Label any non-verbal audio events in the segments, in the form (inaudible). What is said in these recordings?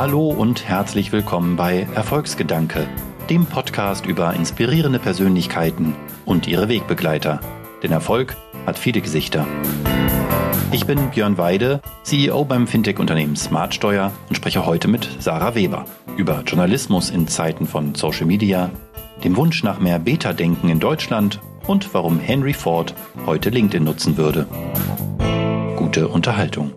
Hallo und herzlich willkommen bei Erfolgsgedanke, dem Podcast über inspirierende Persönlichkeiten und ihre Wegbegleiter. Denn Erfolg hat viele Gesichter. Ich bin Björn Weide, CEO beim Fintech-Unternehmen Smartsteuer und spreche heute mit Sarah Weber über Journalismus in Zeiten von Social Media, dem Wunsch nach mehr Beta-Denken in Deutschland und warum Henry Ford heute LinkedIn nutzen würde. Gute Unterhaltung.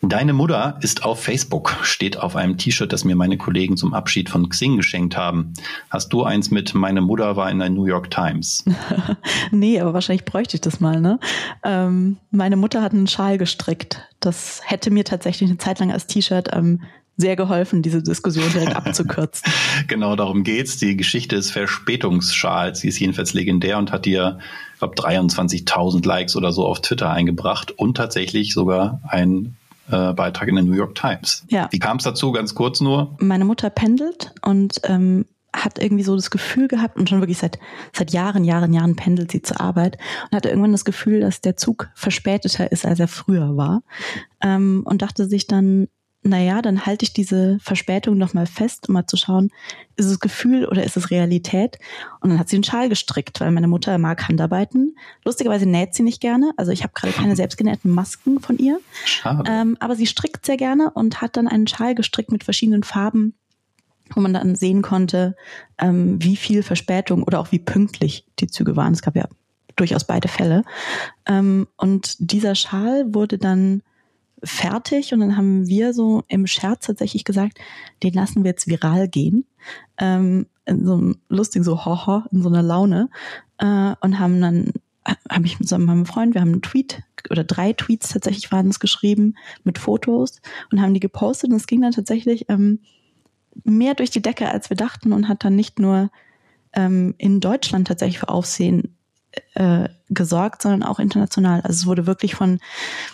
Deine Mutter ist auf Facebook, steht auf einem T-Shirt, das mir meine Kollegen zum Abschied von Xing geschenkt haben. Hast du eins mit Meine Mutter war in der New York Times? (laughs) nee, aber wahrscheinlich bräuchte ich das mal, ne? Ähm, meine Mutter hat einen Schal gestrickt. Das hätte mir tatsächlich eine Zeit lang als T-Shirt ähm, sehr geholfen, diese Diskussion direkt (laughs) abzukürzen. genau darum geht's. Die Geschichte des Verspätungsschals, sie ist jedenfalls legendär und hat dir, ich glaube, 23.000 Likes oder so auf Twitter eingebracht und tatsächlich sogar ein äh, Beitrag in der New York Times. Ja. Wie kam es dazu, ganz kurz nur? Meine Mutter pendelt und ähm, hat irgendwie so das Gefühl gehabt und schon wirklich seit, seit Jahren, Jahren, Jahren pendelt sie zur Arbeit und hatte irgendwann das Gefühl, dass der Zug verspäteter ist, als er früher war. Ähm, und dachte sich dann, naja, dann halte ich diese Verspätung nochmal fest, um mal zu schauen, ist es Gefühl oder ist es Realität? Und dann hat sie einen Schal gestrickt, weil meine Mutter mag Handarbeiten. Lustigerweise näht sie nicht gerne. Also ich habe gerade keine (laughs) selbstgenähten Masken von ihr. Schade. Ähm, aber sie strickt sehr gerne und hat dann einen Schal gestrickt mit verschiedenen Farben, wo man dann sehen konnte, ähm, wie viel Verspätung oder auch wie pünktlich die Züge waren. Es gab ja durchaus beide Fälle. Ähm, und dieser Schal wurde dann fertig und dann haben wir so im Scherz tatsächlich gesagt, den lassen wir jetzt viral gehen. Ähm, in so einem lustigen, so hoho, in so einer Laune. Äh, und haben dann, habe ich mit so meinem Freund, wir haben einen Tweet oder drei Tweets tatsächlich waren es geschrieben mit Fotos und haben die gepostet und es ging dann tatsächlich ähm, mehr durch die Decke, als wir dachten und hat dann nicht nur ähm, in Deutschland tatsächlich für Aufsehen äh, gesorgt, sondern auch international. Also es wurde wirklich von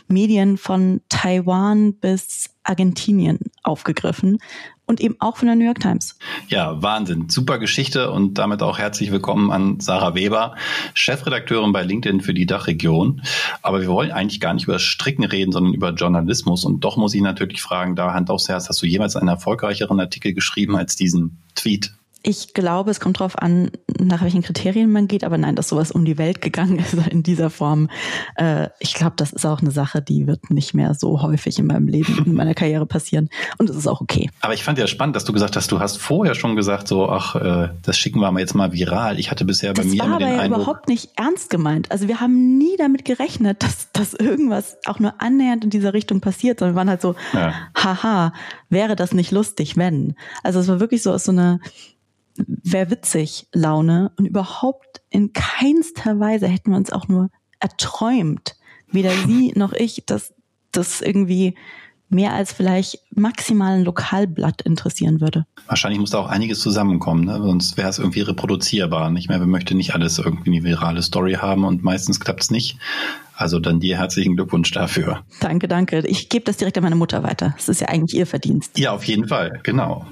Medien von Taiwan bis Argentinien aufgegriffen und eben auch von der New York Times. Ja, Wahnsinn. Super Geschichte und damit auch herzlich willkommen an Sarah Weber, Chefredakteurin bei LinkedIn für die Dachregion. Aber wir wollen eigentlich gar nicht über Stricken reden, sondern über Journalismus. Und doch muss ich natürlich fragen, da Hand aufs Herz, hast du jemals einen erfolgreicheren Artikel geschrieben als diesen Tweet ich glaube, es kommt darauf an, nach welchen Kriterien man geht, aber nein, dass sowas um die Welt gegangen (laughs) ist in dieser Form. Äh, ich glaube, das ist auch eine Sache, die wird nicht mehr so häufig in meinem Leben, in meiner Karriere passieren. Und es ist auch okay. Aber ich fand ja spannend, dass du gesagt hast, du hast vorher schon gesagt, so, ach, äh, das schicken wir mal jetzt mal viral. Ich hatte bisher bei das mir war immer den aber Eindruck, überhaupt nicht ernst gemeint. Also wir haben nie damit gerechnet, dass, dass irgendwas auch nur annähernd in dieser Richtung passiert, sondern wir waren halt so, ja. haha, wäre das nicht lustig, wenn. Also es war wirklich so aus so einer wäre witzig Laune und überhaupt in keinster Weise hätten wir uns auch nur erträumt, weder sie (laughs) noch ich, dass das irgendwie mehr als vielleicht maximal ein Lokalblatt interessieren würde. Wahrscheinlich muss da auch einiges zusammenkommen, ne? sonst wäre es irgendwie reproduzierbar. Nicht mehr, wir möchten nicht alles irgendwie eine virale Story haben und meistens klappt es nicht. Also dann dir herzlichen Glückwunsch dafür. Danke, danke. Ich gebe das direkt an meine Mutter weiter. Das ist ja eigentlich ihr Verdienst. Ja, auf jeden Fall, genau.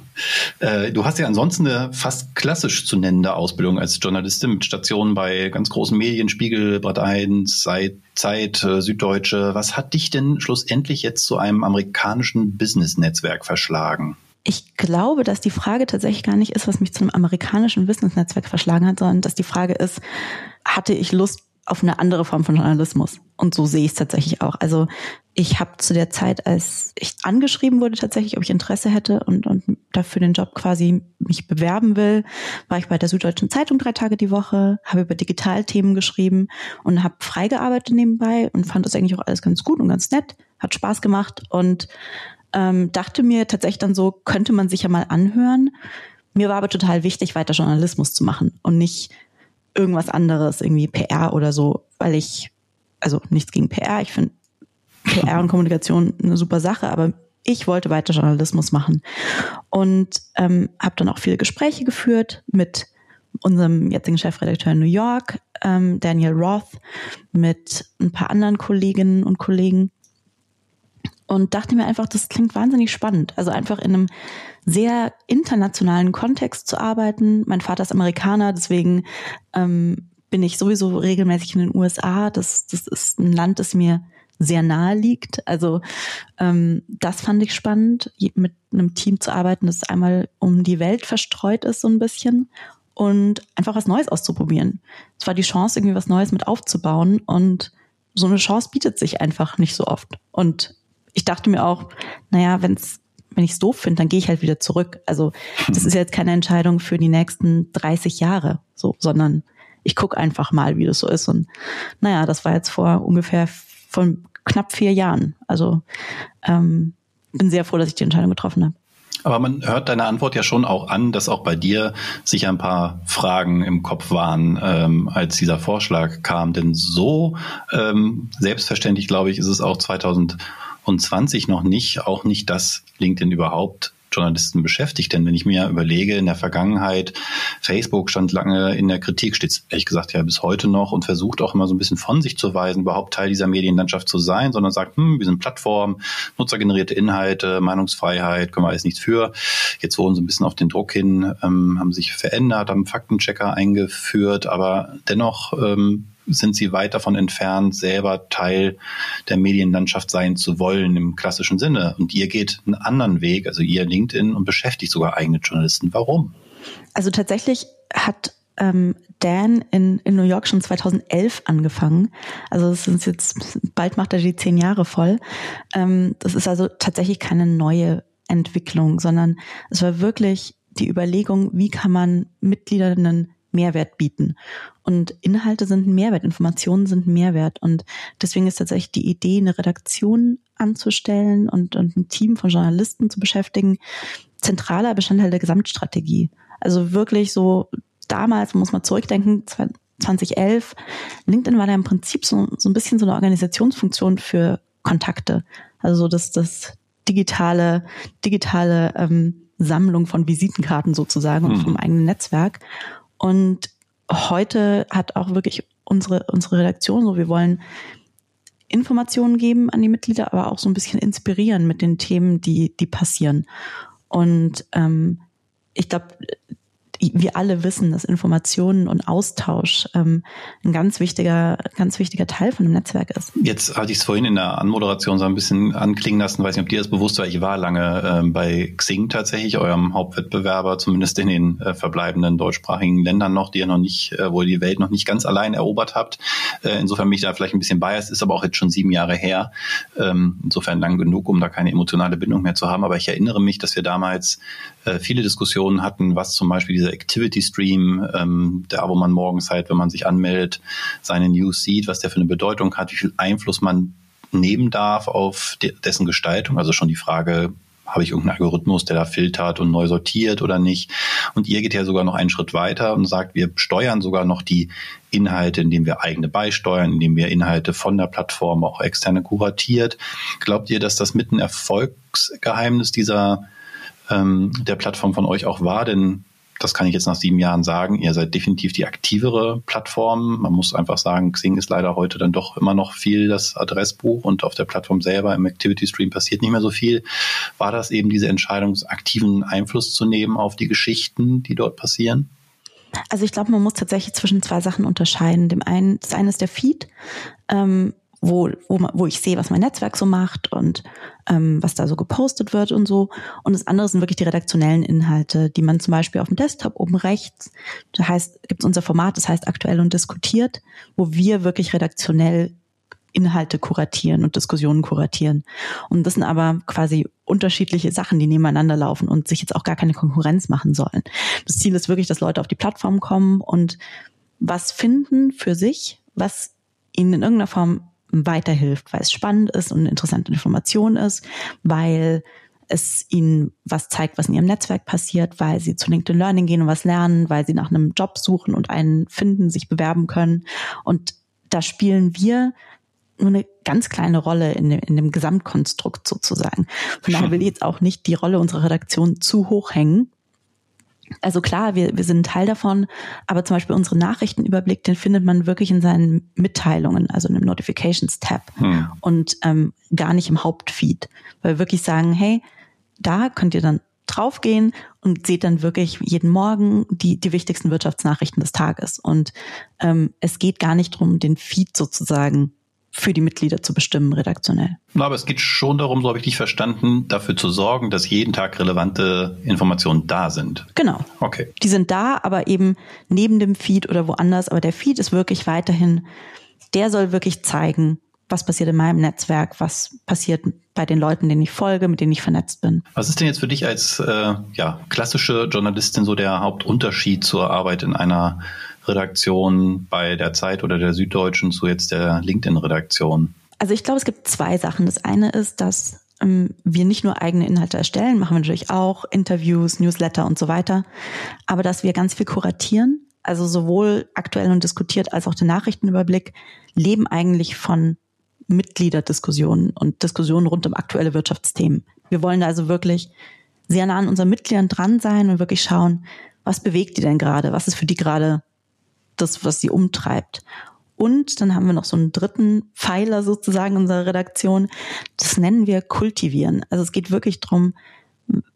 Äh, du hast ja ansonsten eine fast klassisch zu nennende Ausbildung als Journalistin mit Stationen bei ganz großen Medien, Spiegel, Brad 1, Zeit, äh, Süddeutsche. Was hat dich denn schlussendlich jetzt zu einem amerikanischen Business-Netzwerk verschlagen? Ich glaube, dass die Frage tatsächlich gar nicht ist, was mich zu einem amerikanischen Business-Netzwerk verschlagen hat, sondern dass die Frage ist, hatte ich Lust, auf eine andere Form von Journalismus. Und so sehe ich es tatsächlich auch. Also ich habe zu der Zeit, als ich angeschrieben wurde, tatsächlich, ob ich Interesse hätte und, und dafür den Job quasi mich bewerben will, war ich bei der Süddeutschen Zeitung drei Tage die Woche, habe über Digitalthemen geschrieben und habe freigearbeitet nebenbei und fand das eigentlich auch alles ganz gut und ganz nett, hat Spaß gemacht und ähm, dachte mir tatsächlich dann so, könnte man sich ja mal anhören. Mir war aber total wichtig, weiter Journalismus zu machen und nicht irgendwas anderes, irgendwie PR oder so, weil ich, also nichts gegen PR, ich finde PR und Kommunikation eine super Sache, aber ich wollte weiter Journalismus machen und ähm, habe dann auch viele Gespräche geführt mit unserem jetzigen Chefredakteur in New York, ähm, Daniel Roth, mit ein paar anderen Kolleginnen und Kollegen und dachte mir einfach, das klingt wahnsinnig spannend. Also einfach in einem sehr internationalen Kontext zu arbeiten. Mein Vater ist Amerikaner, deswegen ähm, bin ich sowieso regelmäßig in den USA. Das, das ist ein Land, das mir sehr nahe liegt. Also ähm, das fand ich spannend, mit einem Team zu arbeiten, das einmal um die Welt verstreut ist so ein bisschen und einfach was Neues auszuprobieren. Es war die Chance, irgendwie was Neues mit aufzubauen und so eine Chance bietet sich einfach nicht so oft. Und ich dachte mir auch, naja, wenn's, wenn ich es doof finde, dann gehe ich halt wieder zurück. Also das ist jetzt keine Entscheidung für die nächsten 30 Jahre, so, sondern ich gucke einfach mal, wie das so ist. Und naja, das war jetzt vor ungefähr von knapp vier Jahren. Also ähm, bin sehr froh, dass ich die Entscheidung getroffen habe. Aber man hört deine Antwort ja schon auch an, dass auch bei dir sich ein paar Fragen im Kopf waren, ähm, als dieser Vorschlag kam. Denn so ähm, selbstverständlich, glaube ich, ist es auch 2020 noch nicht, auch nicht, dass LinkedIn überhaupt Journalisten beschäftigt. Denn wenn ich mir überlege, in der Vergangenheit, Facebook stand lange in der Kritik, steht ehrlich gesagt ja bis heute noch und versucht auch immer so ein bisschen von sich zu weisen, überhaupt Teil dieser Medienlandschaft zu sein, sondern sagt, hm, wir sind Plattform, nutzergenerierte Inhalte, Meinungsfreiheit, können wir alles nichts für. Jetzt wurden sie ein bisschen auf den Druck hin, ähm, haben sich verändert, haben Faktenchecker eingeführt, aber dennoch ähm, sind sie weit davon entfernt, selber Teil der Medienlandschaft sein zu wollen im klassischen Sinne. Und ihr geht einen anderen Weg, also ihr LinkedIn und beschäftigt sogar eigene Journalisten. Warum? Also tatsächlich hat ähm, Dan in, in New York schon 2011 angefangen. Also es sind jetzt, bald macht er die zehn Jahre voll. Ähm, das ist also tatsächlich keine neue Entwicklung, sondern es war wirklich die Überlegung, wie kann man Mitgliedern Mehrwert bieten. Und Inhalte sind ein Mehrwert, Informationen sind ein Mehrwert. Und deswegen ist tatsächlich die Idee, eine Redaktion anzustellen und, und ein Team von Journalisten zu beschäftigen, zentraler Bestandteil der Gesamtstrategie. Also wirklich so, damals muss man zurückdenken, 2011, LinkedIn war da im Prinzip so, so ein bisschen so eine Organisationsfunktion für Kontakte. Also das, das digitale, digitale ähm, Sammlung von Visitenkarten sozusagen und mhm. vom eigenen Netzwerk. Und heute hat auch wirklich unsere, unsere Redaktion so, wir wollen Informationen geben an die Mitglieder, aber auch so ein bisschen inspirieren mit den Themen, die, die passieren. Und ähm, ich glaube, wir alle wissen, dass Informationen und Austausch ähm, ein ganz wichtiger, ganz wichtiger Teil von einem Netzwerk ist. Jetzt hatte ich es vorhin in der Anmoderation so ein bisschen anklingen lassen, weiß nicht, ob dir das bewusst war. Ich war lange ähm, bei Xing tatsächlich, eurem Hauptwettbewerber, zumindest in den äh, verbleibenden deutschsprachigen Ländern noch, die ihr noch nicht, äh, wo ihr die Welt noch nicht ganz allein erobert habt. Äh, insofern bin ich da vielleicht ein bisschen biased, ist aber auch jetzt schon sieben Jahre her. Ähm, insofern lang genug, um da keine emotionale Bindung mehr zu haben. Aber ich erinnere mich, dass wir damals äh, viele Diskussionen hatten, was zum Beispiel diese Activity Stream, ähm, der, wo man morgens halt, wenn man sich anmeldet, seine News sieht, was der für eine Bedeutung hat, wie viel Einfluss man nehmen darf auf de dessen Gestaltung. Also schon die Frage, habe ich irgendeinen Algorithmus, der da filtert und neu sortiert oder nicht. Und ihr geht ja sogar noch einen Schritt weiter und sagt, wir steuern sogar noch die Inhalte, indem wir eigene beisteuern, indem wir Inhalte von der Plattform auch externe kuratiert. Glaubt ihr, dass das mit ein Erfolgsgeheimnis dieser ähm, der Plattform von euch auch war, denn das kann ich jetzt nach sieben Jahren sagen. Ihr seid definitiv die aktivere Plattform. Man muss einfach sagen, Xing ist leider heute dann doch immer noch viel das Adressbuch und auf der Plattform selber im Activity Stream passiert nicht mehr so viel. War das eben diese Entscheidung, aktiven Einfluss zu nehmen auf die Geschichten, die dort passieren? Also ich glaube, man muss tatsächlich zwischen zwei Sachen unterscheiden. Dem einen, das eine ist der Feed. Ähm, wo, wo, wo ich sehe, was mein Netzwerk so macht und ähm, was da so gepostet wird und so. Und das andere sind wirklich die redaktionellen Inhalte, die man zum Beispiel auf dem Desktop oben rechts, da heißt, gibt es unser Format, das heißt aktuell und diskutiert, wo wir wirklich redaktionell Inhalte kuratieren und Diskussionen kuratieren. Und das sind aber quasi unterschiedliche Sachen, die nebeneinander laufen und sich jetzt auch gar keine Konkurrenz machen sollen. Das Ziel ist wirklich, dass Leute auf die Plattform kommen und was finden für sich, was ihnen in irgendeiner Form weiterhilft, weil es spannend ist und eine interessante Information ist, weil es ihnen was zeigt, was in ihrem Netzwerk passiert, weil sie zu LinkedIn Learning gehen und was lernen, weil sie nach einem Job suchen und einen finden, sich bewerben können. Und da spielen wir nur eine ganz kleine Rolle in dem, in dem Gesamtkonstrukt sozusagen. Von daher will ich jetzt auch nicht die Rolle unserer Redaktion zu hoch hängen, also klar, wir, wir sind Teil davon, aber zum Beispiel unseren Nachrichtenüberblick, den findet man wirklich in seinen Mitteilungen, also in dem Notifications-Tab hm. und ähm, gar nicht im Hauptfeed. Weil wir wirklich sagen, hey, da könnt ihr dann draufgehen und seht dann wirklich jeden Morgen die, die wichtigsten Wirtschaftsnachrichten des Tages. Und ähm, es geht gar nicht drum, den Feed sozusagen für die Mitglieder zu bestimmen, redaktionell. Aber es geht schon darum, so habe ich dich verstanden, dafür zu sorgen, dass jeden Tag relevante Informationen da sind. Genau. Okay. Die sind da, aber eben neben dem Feed oder woanders. Aber der Feed ist wirklich weiterhin, der soll wirklich zeigen, was passiert in meinem Netzwerk, was passiert bei den Leuten, denen ich folge, mit denen ich vernetzt bin. Was ist denn jetzt für dich als äh, ja, klassische Journalistin so der Hauptunterschied zur Arbeit in einer Redaktion bei der Zeit oder der Süddeutschen zu jetzt der LinkedIn-Redaktion? Also ich glaube, es gibt zwei Sachen. Das eine ist, dass ähm, wir nicht nur eigene Inhalte erstellen, machen wir natürlich auch Interviews, Newsletter und so weiter, aber dass wir ganz viel kuratieren. Also sowohl aktuell und diskutiert als auch der Nachrichtenüberblick leben eigentlich von Mitgliederdiskussionen und Diskussionen rund um aktuelle Wirtschaftsthemen. Wir wollen also wirklich sehr nah an unseren Mitgliedern dran sein und wirklich schauen, was bewegt die denn gerade? Was ist für die gerade das, was sie umtreibt. Und dann haben wir noch so einen dritten Pfeiler sozusagen unserer Redaktion. Das nennen wir kultivieren. Also es geht wirklich darum,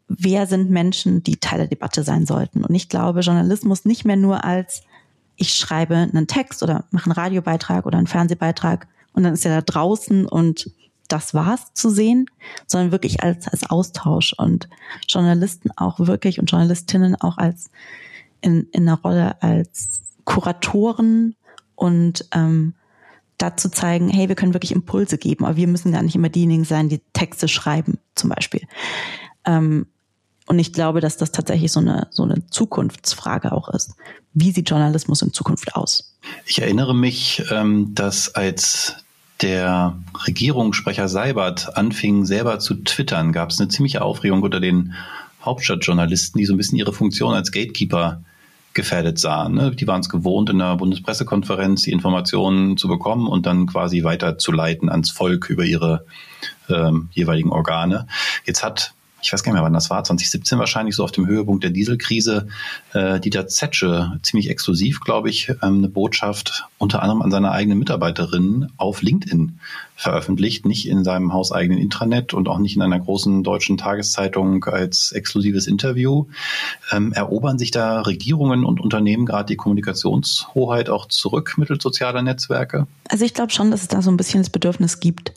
wer sind Menschen, die Teil der Debatte sein sollten. Und ich glaube, Journalismus nicht mehr nur als ich schreibe einen Text oder mache einen Radiobeitrag oder einen Fernsehbeitrag und dann ist er da draußen und das war's zu sehen, sondern wirklich als, als Austausch und Journalisten auch wirklich und Journalistinnen auch als in, in einer Rolle als Kuratoren und ähm, dazu zeigen, hey, wir können wirklich Impulse geben, aber wir müssen gar nicht immer diejenigen sein, die Texte schreiben, zum Beispiel. Ähm, und ich glaube, dass das tatsächlich so eine, so eine Zukunftsfrage auch ist. Wie sieht Journalismus in Zukunft aus? Ich erinnere mich, ähm, dass als der Regierungssprecher Seibert anfing, selber zu twittern, gab es eine ziemliche Aufregung unter den Hauptstadtjournalisten, die so ein bisschen ihre Funktion als Gatekeeper gefährdet sahen. Ne? Die waren es gewohnt, in der Bundespressekonferenz die Informationen zu bekommen und dann quasi weiterzuleiten ans Volk über ihre ähm, jeweiligen Organe. Jetzt hat ich weiß gar nicht mehr, wann das war, 2017 wahrscheinlich, so auf dem Höhepunkt der Dieselkrise, äh, Dieter Zetsche, ziemlich exklusiv, glaube ich, ähm, eine Botschaft unter anderem an seine eigenen Mitarbeiterinnen auf LinkedIn veröffentlicht, nicht in seinem hauseigenen Intranet und auch nicht in einer großen deutschen Tageszeitung als exklusives Interview. Ähm, erobern sich da Regierungen und Unternehmen gerade die Kommunikationshoheit auch zurück mittels sozialer Netzwerke? Also ich glaube schon, dass es da so ein bisschen das Bedürfnis gibt,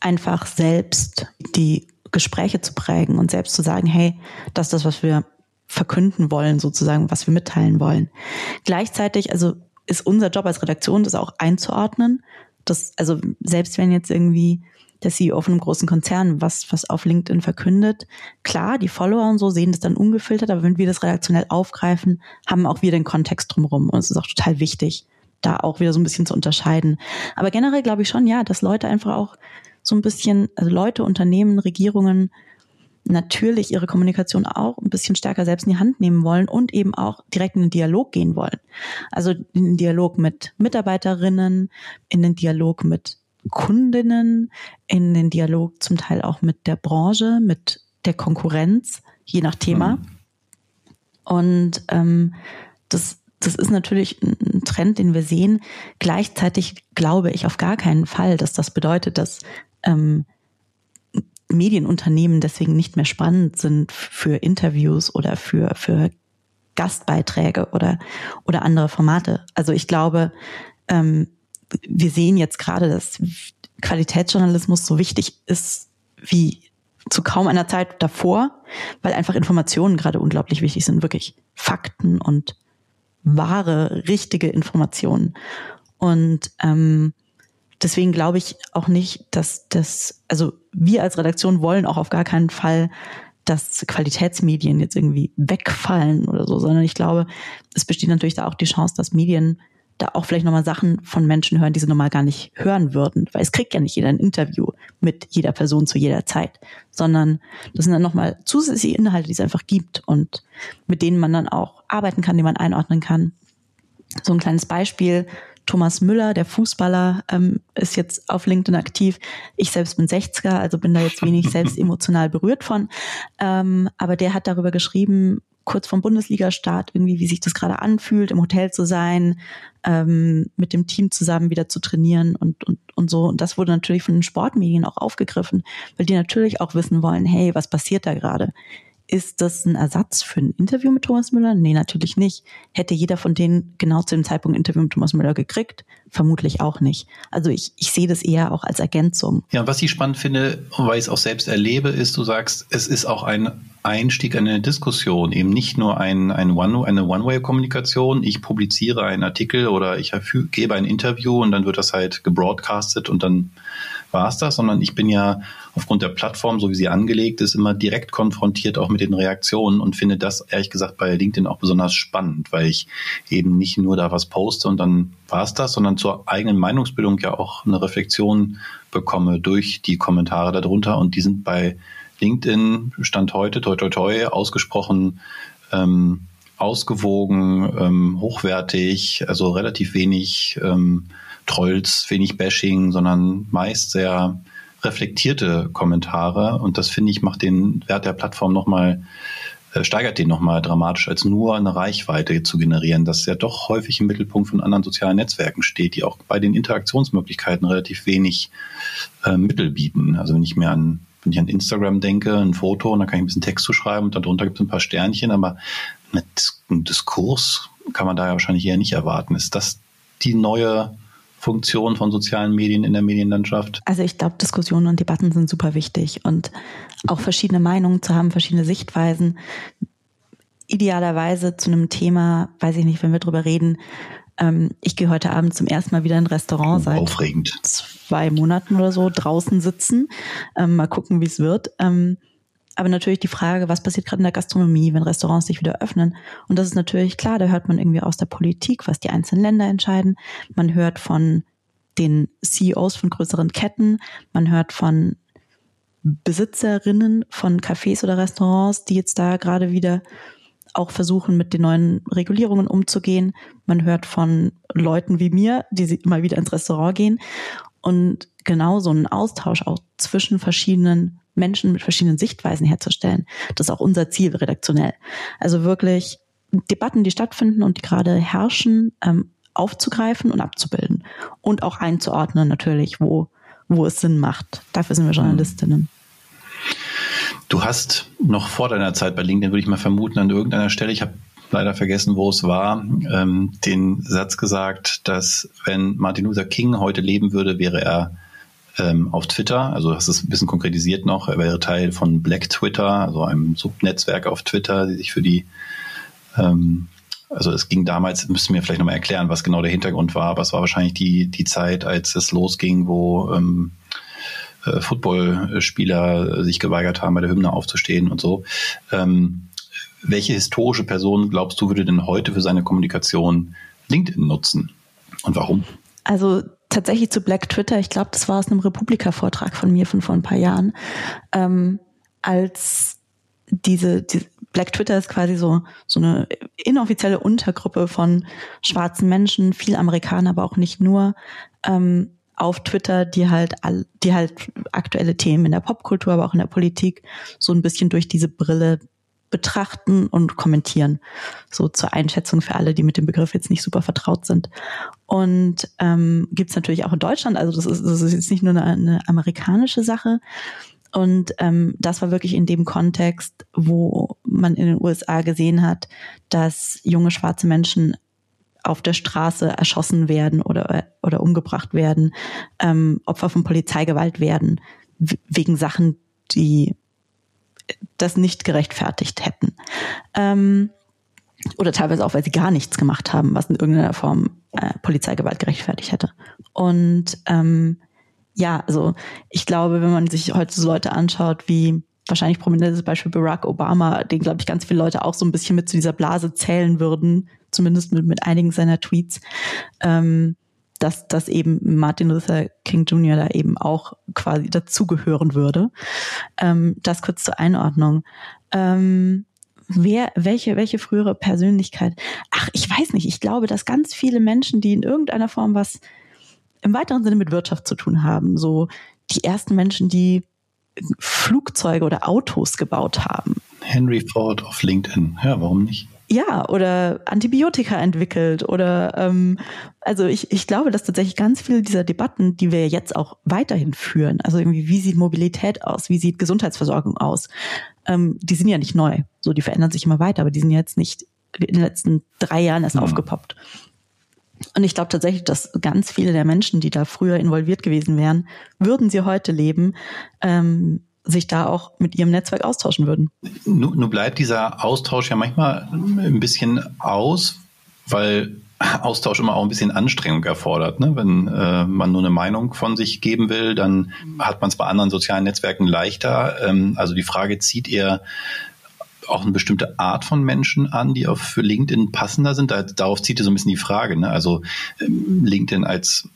einfach selbst die Gespräche zu prägen und selbst zu sagen, hey, das ist das, was wir verkünden wollen, sozusagen, was wir mitteilen wollen. Gleichzeitig, also ist unser Job als Redaktion, das auch einzuordnen. Das, also selbst wenn jetzt irgendwie der CEO von einem großen Konzern was, was auf LinkedIn verkündet, klar, die Follower und so sehen das dann ungefiltert, aber wenn wir das redaktionell aufgreifen, haben auch wir den Kontext drumherum. Und es ist auch total wichtig, da auch wieder so ein bisschen zu unterscheiden. Aber generell glaube ich schon, ja, dass Leute einfach auch so ein bisschen, also Leute, Unternehmen, Regierungen natürlich ihre Kommunikation auch ein bisschen stärker selbst in die Hand nehmen wollen und eben auch direkt in den Dialog gehen wollen. Also in den Dialog mit Mitarbeiterinnen, in den Dialog mit Kundinnen, in den Dialog zum Teil auch mit der Branche, mit der Konkurrenz, je nach Thema. Mhm. Und ähm, das, das ist natürlich ein Trend, den wir sehen. Gleichzeitig glaube ich auf gar keinen Fall, dass das bedeutet, dass ähm, Medienunternehmen deswegen nicht mehr spannend sind für Interviews oder für, für Gastbeiträge oder, oder andere Formate. Also ich glaube, ähm, wir sehen jetzt gerade, dass Qualitätsjournalismus so wichtig ist wie zu kaum einer Zeit davor, weil einfach Informationen gerade unglaublich wichtig sind, wirklich Fakten und wahre, richtige Informationen. Und ähm, deswegen glaube ich auch nicht, dass das, also wir als Redaktion wollen auch auf gar keinen Fall, dass Qualitätsmedien jetzt irgendwie wegfallen oder so, sondern ich glaube, es besteht natürlich da auch die Chance, dass Medien da auch vielleicht nochmal Sachen von Menschen hören, die sie normal gar nicht hören würden, weil es kriegt ja nicht jeder ein Interview mit jeder Person zu jeder Zeit, sondern das sind dann nochmal zusätzliche Inhalte, die es einfach gibt und mit denen man dann auch arbeiten kann, die man einordnen kann. So ein kleines Beispiel, Thomas Müller, der Fußballer, ähm, ist jetzt auf LinkedIn aktiv. Ich selbst bin 60er, also bin da jetzt wenig (laughs) selbst emotional berührt von. Ähm, aber der hat darüber geschrieben, kurz vom Bundesliga-Start, irgendwie, wie sich das gerade anfühlt, im Hotel zu sein, ähm, mit dem Team zusammen wieder zu trainieren und, und, und so. Und das wurde natürlich von den Sportmedien auch aufgegriffen, weil die natürlich auch wissen wollen, hey, was passiert da gerade? Ist das ein Ersatz für ein Interview mit Thomas Müller? Nee, natürlich nicht. Hätte jeder von denen genau zu dem Zeitpunkt ein Interview mit Thomas Müller gekriegt, vermutlich auch nicht. Also ich, ich sehe das eher auch als Ergänzung. Ja, was ich spannend finde, weil ich es auch selbst erlebe, ist, du sagst, es ist auch ein Einstieg in eine Diskussion, eben nicht nur ein, ein One, eine One-Way-Kommunikation. Ich publiziere einen Artikel oder ich gebe ein Interview und dann wird das halt gebroadcastet und dann war es das, sondern ich bin ja aufgrund der Plattform, so wie sie angelegt ist, immer direkt konfrontiert auch mit den Reaktionen und finde das ehrlich gesagt bei LinkedIn auch besonders spannend, weil ich eben nicht nur da was poste und dann war es das, sondern zur eigenen Meinungsbildung ja auch eine Reflexion bekomme durch die Kommentare darunter. Und die sind bei LinkedIn Stand heute, toi toi toi, ausgesprochen ähm, ausgewogen, ähm, hochwertig, also relativ wenig ähm, Trolls, wenig Bashing, sondern meist sehr reflektierte Kommentare. Und das finde ich macht den Wert der Plattform nochmal, äh, steigert den nochmal dramatisch, als nur eine Reichweite zu generieren, das ja doch häufig im Mittelpunkt von anderen sozialen Netzwerken steht, die auch bei den Interaktionsmöglichkeiten relativ wenig äh, Mittel bieten. Also wenn ich mir an wenn ich an Instagram denke, ein Foto und da kann ich ein bisschen Text zu schreiben und darunter gibt es ein paar Sternchen, aber mit einem Diskurs kann man da ja wahrscheinlich eher nicht erwarten. Ist das die neue Funktion von sozialen Medien in der Medienlandschaft? Also ich glaube, Diskussionen und Debatten sind super wichtig und auch verschiedene Meinungen zu haben, verschiedene Sichtweisen. Idealerweise zu einem Thema, weiß ich nicht, wenn wir drüber reden, ähm, ich gehe heute Abend zum ersten Mal wieder in ein Restaurant oh, seit aufregend. zwei Monaten oder so draußen sitzen. Ähm, mal gucken, wie es wird. Ähm, aber natürlich die Frage, was passiert gerade in der Gastronomie, wenn Restaurants sich wieder öffnen? Und das ist natürlich klar, da hört man irgendwie aus der Politik, was die einzelnen Länder entscheiden. Man hört von den CEOs von größeren Ketten, man hört von Besitzerinnen von Cafés oder Restaurants, die jetzt da gerade wieder auch versuchen, mit den neuen Regulierungen umzugehen. Man hört von Leuten wie mir, die immer wieder ins Restaurant gehen. Und genau so einen Austausch auch zwischen verschiedenen Menschen mit verschiedenen Sichtweisen herzustellen, das ist auch unser Ziel redaktionell. Also wirklich Debatten, die stattfinden und die gerade herrschen, ähm, aufzugreifen und abzubilden. Und auch einzuordnen natürlich, wo, wo es Sinn macht. Dafür sind wir Journalistinnen. Du hast noch vor deiner Zeit bei LinkedIn, würde ich mal vermuten, an irgendeiner Stelle, ich habe leider vergessen, wo es war, ähm, den Satz gesagt, dass wenn Martin Luther King heute leben würde, wäre er ähm, auf Twitter. Also das ist ein bisschen konkretisiert noch. Er wäre Teil von Black Twitter, also einem Subnetzwerk auf Twitter, die sich für die ähm, also es ging damals, müssten wir vielleicht nochmal erklären, was genau der Hintergrund war, aber es war wahrscheinlich die, die Zeit, als es losging, wo ähm, äh, Footballspieler sich geweigert haben, bei der Hymne aufzustehen und so. Ähm, welche historische Person glaubst du würde denn heute für seine Kommunikation LinkedIn nutzen und warum? Also tatsächlich zu Black Twitter, ich glaube, das war aus einem Republika-Vortrag von mir von vor ein paar Jahren, ähm, als diese, die, Black Twitter ist quasi so, so eine inoffizielle Untergruppe von schwarzen Menschen, viel Amerikaner, aber auch nicht nur, ähm, auf Twitter, die halt, die halt aktuelle Themen in der Popkultur, aber auch in der Politik so ein bisschen durch diese Brille betrachten und kommentieren. So zur Einschätzung für alle, die mit dem Begriff jetzt nicht super vertraut sind. Und ähm, gibt natürlich auch in Deutschland, also das ist, das ist jetzt nicht nur eine, eine amerikanische Sache. Und ähm, das war wirklich in dem Kontext, wo man in den USA gesehen hat, dass junge schwarze Menschen auf der Straße erschossen werden oder, oder umgebracht werden, ähm, Opfer von Polizeigewalt werden, wegen Sachen, die das nicht gerechtfertigt hätten. Ähm, oder teilweise auch, weil sie gar nichts gemacht haben, was in irgendeiner Form äh, Polizeigewalt gerechtfertigt hätte. Und ähm, ja, also ich glaube, wenn man sich heute so Leute anschaut wie wahrscheinlich prominentes Beispiel Barack Obama, den glaube ich ganz viele Leute auch so ein bisschen mit zu dieser Blase zählen würden, zumindest mit, mit einigen seiner Tweets, ähm, dass, dass eben Martin Luther King Jr. da eben auch quasi dazugehören würde. Ähm, das kurz zur Einordnung. Ähm, wer, welche, welche frühere Persönlichkeit? Ach, ich weiß nicht. Ich glaube, dass ganz viele Menschen, die in irgendeiner Form was im weiteren Sinne mit Wirtschaft zu tun haben, so die ersten Menschen, die Flugzeuge oder Autos gebaut haben. Henry Ford auf LinkedIn. Ja, warum nicht? Ja, oder Antibiotika entwickelt oder ähm, also ich, ich glaube, dass tatsächlich ganz viele dieser Debatten, die wir jetzt auch weiterhin führen, also irgendwie, wie sieht Mobilität aus, wie sieht Gesundheitsversorgung aus, ähm, die sind ja nicht neu. So, die verändern sich immer weiter, aber die sind jetzt nicht in den letzten drei Jahren erst mhm. aufgepoppt. Und ich glaube tatsächlich, dass ganz viele der Menschen, die da früher involviert gewesen wären, würden sie heute leben, ähm, sich da auch mit ihrem Netzwerk austauschen würden. Nur, nur bleibt dieser Austausch ja manchmal ein bisschen aus, weil Austausch immer auch ein bisschen Anstrengung erfordert. Ne? Wenn äh, man nur eine Meinung von sich geben will, dann hat man es bei anderen sozialen Netzwerken leichter. Ähm, also die Frage zieht eher auch eine bestimmte Art von Menschen an, die auch für LinkedIn passender sind? Da, darauf zieht ihr so ein bisschen die Frage. Ne? Also ähm, LinkedIn als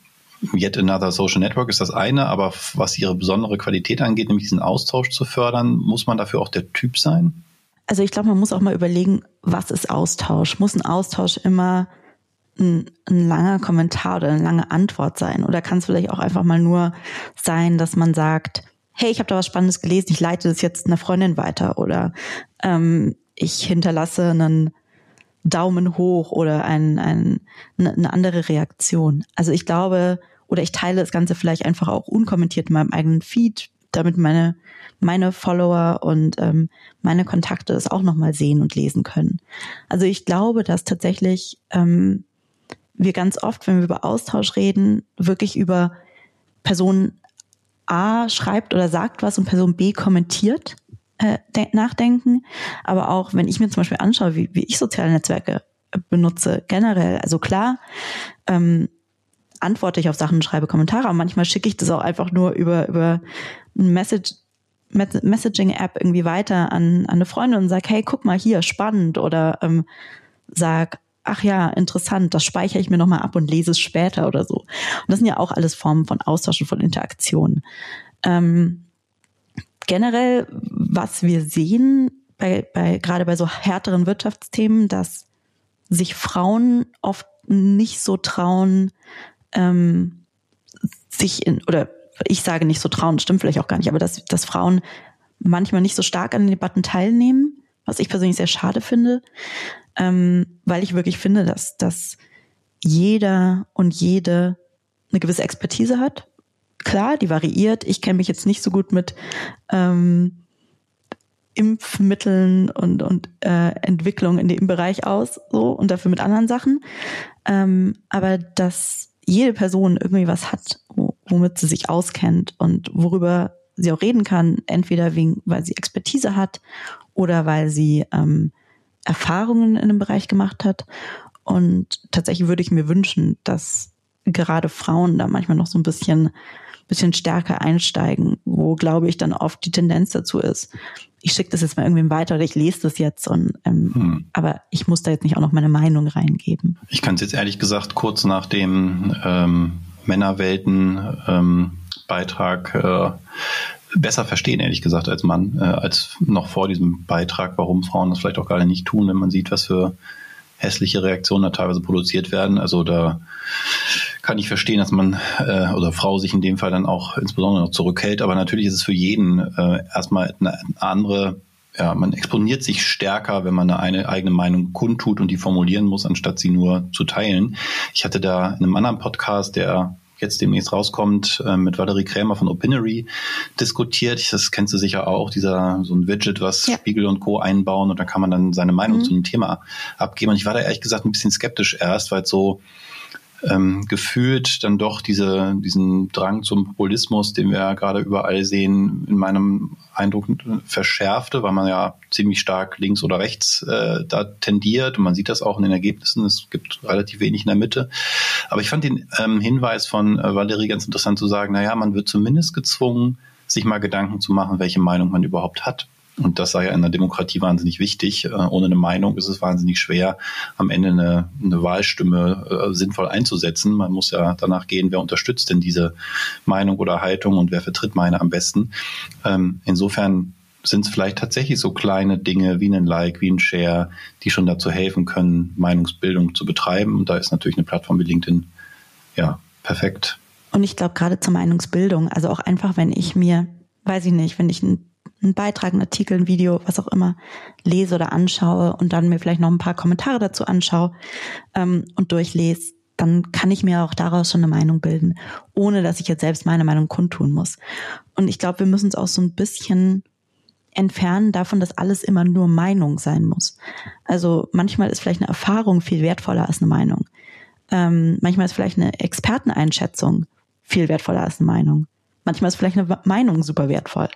Yet Another Social Network ist das eine, aber was ihre besondere Qualität angeht, nämlich diesen Austausch zu fördern, muss man dafür auch der Typ sein? Also ich glaube, man muss auch mal überlegen, was ist Austausch? Muss ein Austausch immer ein, ein langer Kommentar oder eine lange Antwort sein? Oder kann es vielleicht auch einfach mal nur sein, dass man sagt, hey, ich habe da was Spannendes gelesen, ich leite das jetzt einer Freundin weiter oder ähm, ich hinterlasse einen Daumen hoch oder ein, ein, eine andere Reaktion. Also ich glaube, oder ich teile das Ganze vielleicht einfach auch unkommentiert in meinem eigenen Feed, damit meine, meine Follower und ähm, meine Kontakte das auch nochmal sehen und lesen können. Also ich glaube, dass tatsächlich ähm, wir ganz oft, wenn wir über Austausch reden, wirklich über Person A schreibt oder sagt was und Person B kommentiert äh, nachdenken. Aber auch wenn ich mir zum Beispiel anschaue, wie, wie ich soziale Netzwerke äh, benutze, generell, also klar, ähm, antworte ich auf Sachen schreibe Kommentare, aber manchmal schicke ich das auch einfach nur über, über ein Message, Messaging-App irgendwie weiter an, an eine Freundin und sage, hey, guck mal hier, spannend. Oder ähm, sag, ach ja, interessant, das speichere ich mir nochmal ab und lese es später oder so. Und das sind ja auch alles Formen von Austausch und von Interaktion. Ähm, generell, was wir sehen, bei, bei, gerade bei so härteren Wirtschaftsthemen, dass sich Frauen oft nicht so trauen, ähm, sich in, oder ich sage nicht so trauen, stimmt vielleicht auch gar nicht, aber dass, dass Frauen manchmal nicht so stark an den Debatten teilnehmen, was ich persönlich sehr schade finde, ähm, weil ich wirklich finde, dass, dass jeder und jede eine gewisse Expertise hat klar, die variiert. Ich kenne mich jetzt nicht so gut mit ähm, Impfmitteln und, und äh, Entwicklung in dem Bereich aus, so und dafür mit anderen Sachen. Ähm, aber dass jede Person irgendwie was hat, womit sie sich auskennt und worüber sie auch reden kann, entweder wegen, weil sie Expertise hat oder weil sie ähm, Erfahrungen in einem Bereich gemacht hat. Und tatsächlich würde ich mir wünschen, dass gerade Frauen da manchmal noch so ein bisschen bisschen stärker einsteigen, wo, glaube ich, dann oft die Tendenz dazu ist, ich schicke das jetzt mal irgendwem weiter oder ich lese das jetzt und ähm, hm. aber ich muss da jetzt nicht auch noch meine Meinung reingeben. Ich kann es jetzt ehrlich gesagt kurz nach dem ähm, Männerwelten ähm, äh, besser verstehen, ehrlich gesagt, als Mann, äh, als noch vor diesem Beitrag, warum Frauen das vielleicht auch gerade nicht tun, wenn man sieht, was für hässliche Reaktionen da teilweise produziert werden. Also da kann ich verstehen, dass man äh, oder Frau sich in dem Fall dann auch insbesondere noch zurückhält. Aber natürlich ist es für jeden äh, erstmal eine andere, ja, man exponiert sich stärker, wenn man eine eigene Meinung kundtut und die formulieren muss, anstatt sie nur zu teilen. Ich hatte da in einem anderen Podcast, der jetzt demnächst rauskommt, äh, mit Valerie Krämer von Opinory diskutiert. Das kennst du sicher auch, dieser so ein Widget, was ja. Spiegel und Co. einbauen und da kann man dann seine Meinung mhm. zu einem Thema abgeben. Und ich war da ehrlich gesagt ein bisschen skeptisch erst, weil so ähm, gefühlt dann doch diese, diesen Drang zum Populismus, den wir ja gerade überall sehen, in meinem Eindruck verschärfte, weil man ja ziemlich stark links oder rechts äh, da tendiert und man sieht das auch in den Ergebnissen. Es gibt relativ wenig in der Mitte. Aber ich fand den ähm, Hinweis von äh, Valerie ganz interessant zu sagen, naja, man wird zumindest gezwungen, sich mal Gedanken zu machen, welche Meinung man überhaupt hat. Und das sei ja in der Demokratie wahnsinnig wichtig. Äh, ohne eine Meinung ist es wahnsinnig schwer, am Ende eine, eine Wahlstimme äh, sinnvoll einzusetzen. Man muss ja danach gehen, wer unterstützt denn diese Meinung oder Haltung und wer vertritt meine am besten. Ähm, insofern sind es vielleicht tatsächlich so kleine Dinge wie ein Like, wie ein Share, die schon dazu helfen können, Meinungsbildung zu betreiben. Und da ist natürlich eine Plattform wie LinkedIn ja perfekt. Und ich glaube gerade zur Meinungsbildung, also auch einfach, wenn ich mir, weiß ich nicht, wenn ich ein einen Beitrag, einen Artikel, ein Video, was auch immer, lese oder anschaue und dann mir vielleicht noch ein paar Kommentare dazu anschaue ähm, und durchlese, dann kann ich mir auch daraus schon eine Meinung bilden, ohne dass ich jetzt selbst meine Meinung kundtun muss. Und ich glaube, wir müssen uns auch so ein bisschen entfernen davon, dass alles immer nur Meinung sein muss. Also manchmal ist vielleicht eine Erfahrung viel wertvoller als eine Meinung. Ähm, manchmal ist vielleicht eine Experteneinschätzung viel wertvoller als eine Meinung. Manchmal ist vielleicht eine Meinung super wertvoll.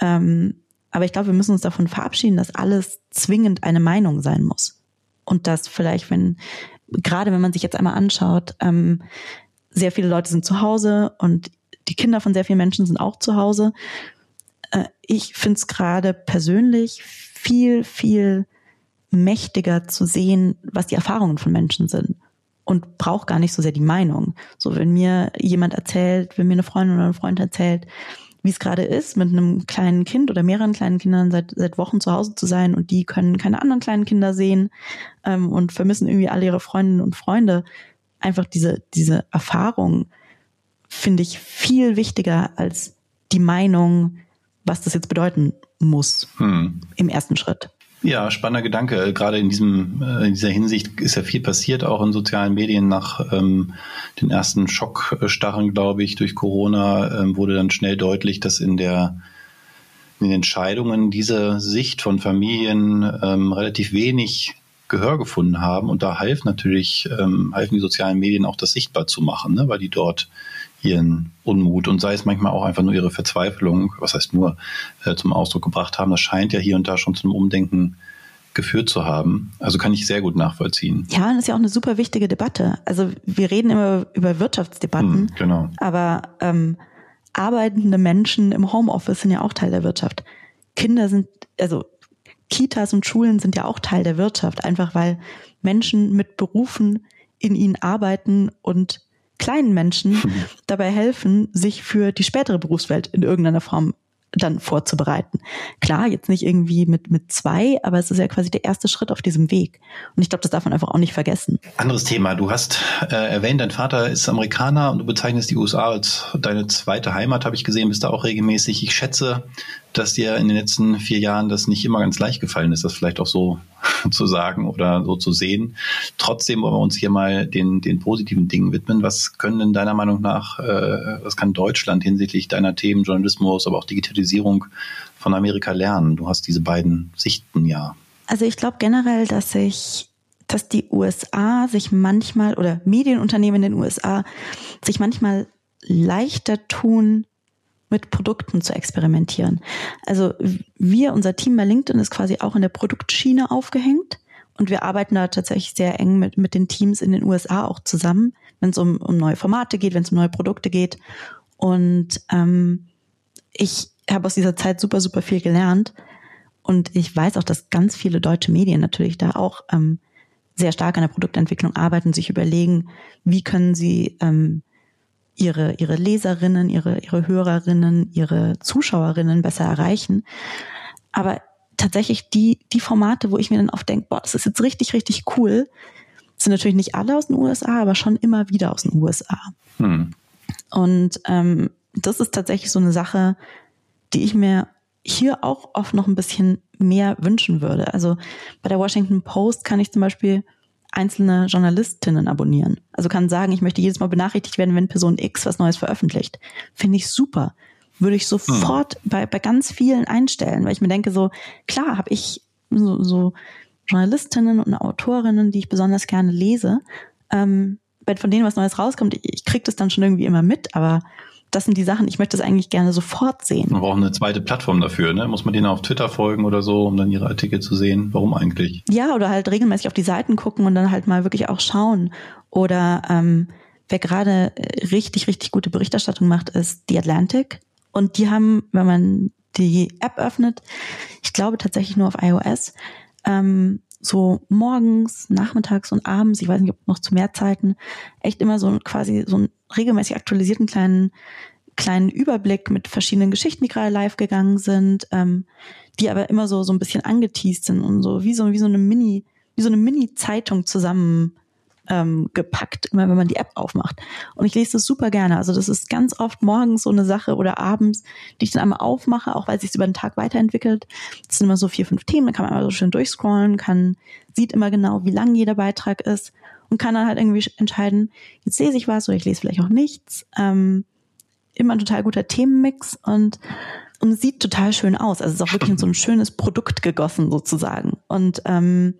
Ähm, aber ich glaube, wir müssen uns davon verabschieden, dass alles zwingend eine Meinung sein muss. Und dass vielleicht, wenn, gerade wenn man sich jetzt einmal anschaut, ähm, sehr viele Leute sind zu Hause und die Kinder von sehr vielen Menschen sind auch zu Hause. Äh, ich finde es gerade persönlich viel, viel mächtiger zu sehen, was die Erfahrungen von Menschen sind und brauche gar nicht so sehr die Meinung. So, wenn mir jemand erzählt, wenn mir eine Freundin oder ein Freund erzählt, wie es gerade ist, mit einem kleinen Kind oder mehreren kleinen Kindern seit, seit Wochen zu Hause zu sein und die können keine anderen kleinen Kinder sehen ähm, und vermissen irgendwie alle ihre Freundinnen und Freunde. Einfach diese, diese Erfahrung finde ich viel wichtiger als die Meinung, was das jetzt bedeuten muss hm. im ersten Schritt. Ja, spannender Gedanke. Gerade in diesem äh, in dieser Hinsicht ist ja viel passiert, auch in sozialen Medien nach ähm, den ersten Schockstarren, glaube ich, durch Corona ähm, wurde dann schnell deutlich, dass in der in den Entscheidungen diese Sicht von Familien ähm, relativ wenig Gehör gefunden haben. Und da half natürlich, ähm, halfen die sozialen Medien auch das sichtbar zu machen, ne? weil die dort ihren Unmut und sei es manchmal auch einfach nur ihre Verzweiflung, was heißt nur, äh, zum Ausdruck gebracht haben. Das scheint ja hier und da schon zum Umdenken geführt zu haben. Also kann ich sehr gut nachvollziehen. Ja, das ist ja auch eine super wichtige Debatte. Also wir reden immer über Wirtschaftsdebatten, hm, genau. aber ähm, arbeitende Menschen im Homeoffice sind ja auch Teil der Wirtschaft. Kinder sind, also Kitas und Schulen sind ja auch Teil der Wirtschaft, einfach weil Menschen mit Berufen in ihnen arbeiten und kleinen Menschen dabei helfen, sich für die spätere Berufswelt in irgendeiner Form dann vorzubereiten. Klar, jetzt nicht irgendwie mit, mit zwei, aber es ist ja quasi der erste Schritt auf diesem Weg. Und ich glaube, das darf man einfach auch nicht vergessen. Anderes Thema. Du hast äh, erwähnt, dein Vater ist Amerikaner und du bezeichnest die USA als deine zweite Heimat, habe ich gesehen, bist da auch regelmäßig. Ich schätze, dass dir in den letzten vier Jahren das nicht immer ganz leicht gefallen ist, das vielleicht auch so (laughs) zu sagen oder so zu sehen. Trotzdem wollen wir uns hier mal den, den positiven Dingen widmen. Was können denn deiner Meinung nach, äh, was kann Deutschland hinsichtlich deiner Themen Journalismus, aber auch Digitalisierung von Amerika lernen? Du hast diese beiden Sichten ja. Also ich glaube generell, dass sich dass die USA sich manchmal oder Medienunternehmen in den USA sich manchmal leichter tun, mit Produkten zu experimentieren. Also wir, unser Team bei LinkedIn ist quasi auch in der Produktschiene aufgehängt und wir arbeiten da tatsächlich sehr eng mit, mit den Teams in den USA auch zusammen, wenn es um, um neue Formate geht, wenn es um neue Produkte geht. Und ähm, ich habe aus dieser Zeit super, super viel gelernt. Und ich weiß auch, dass ganz viele deutsche Medien natürlich da auch ähm, sehr stark an der Produktentwicklung arbeiten, sich überlegen, wie können sie ähm, ihre, ihre Leserinnen, ihre, ihre Hörerinnen, ihre Zuschauerinnen besser erreichen. Aber tatsächlich die, die Formate, wo ich mir dann oft denke, boah, das ist jetzt richtig, richtig cool, sind natürlich nicht alle aus den USA, aber schon immer wieder aus den USA. Hm. Und ähm, das ist tatsächlich so eine Sache, die ich mir hier auch oft noch ein bisschen mehr wünschen würde. Also bei der Washington Post kann ich zum Beispiel einzelne Journalistinnen abonnieren. Also kann sagen, ich möchte jedes Mal benachrichtigt werden, wenn Person X was Neues veröffentlicht. Finde ich super. Würde ich sofort hm. bei, bei ganz vielen einstellen, weil ich mir denke, so, klar, habe ich so, so Journalistinnen und Autorinnen, die ich besonders gerne lese. Ähm, wenn von denen was Neues rauskommt, ich, ich kriege das dann schon irgendwie immer mit, aber das sind die Sachen, ich möchte das eigentlich gerne sofort sehen. Man braucht eine zweite Plattform dafür, ne? Muss man denen auf Twitter folgen oder so, um dann ihre Artikel zu sehen? Warum eigentlich? Ja, oder halt regelmäßig auf die Seiten gucken und dann halt mal wirklich auch schauen. Oder ähm, wer gerade richtig, richtig gute Berichterstattung macht, ist The Atlantic. Und die haben, wenn man die App öffnet, ich glaube tatsächlich nur auf iOS, ähm, so morgens, nachmittags und abends, ich weiß nicht, ob noch zu mehr Zeiten, echt immer so quasi so einen regelmäßig aktualisierten kleinen kleinen Überblick mit verschiedenen Geschichten, die gerade live gegangen sind, ähm, die aber immer so so ein bisschen angeteased sind und so wie so wie so eine Mini wie so eine Mini Zeitung zusammen ähm, gepackt, immer wenn man die App aufmacht. Und ich lese das super gerne. Also das ist ganz oft morgens so eine Sache oder abends, die ich dann einmal aufmache, auch weil sich über den Tag weiterentwickelt. Das sind immer so vier, fünf Themen, da kann man einmal so schön durchscrollen, kann, sieht immer genau, wie lang jeder Beitrag ist und kann dann halt irgendwie entscheiden, jetzt lese ich was oder ich lese vielleicht auch nichts. Ähm, immer ein total guter Themenmix und und es sieht total schön aus. Also es ist auch wirklich so ein schönes Produkt gegossen sozusagen. Und ähm,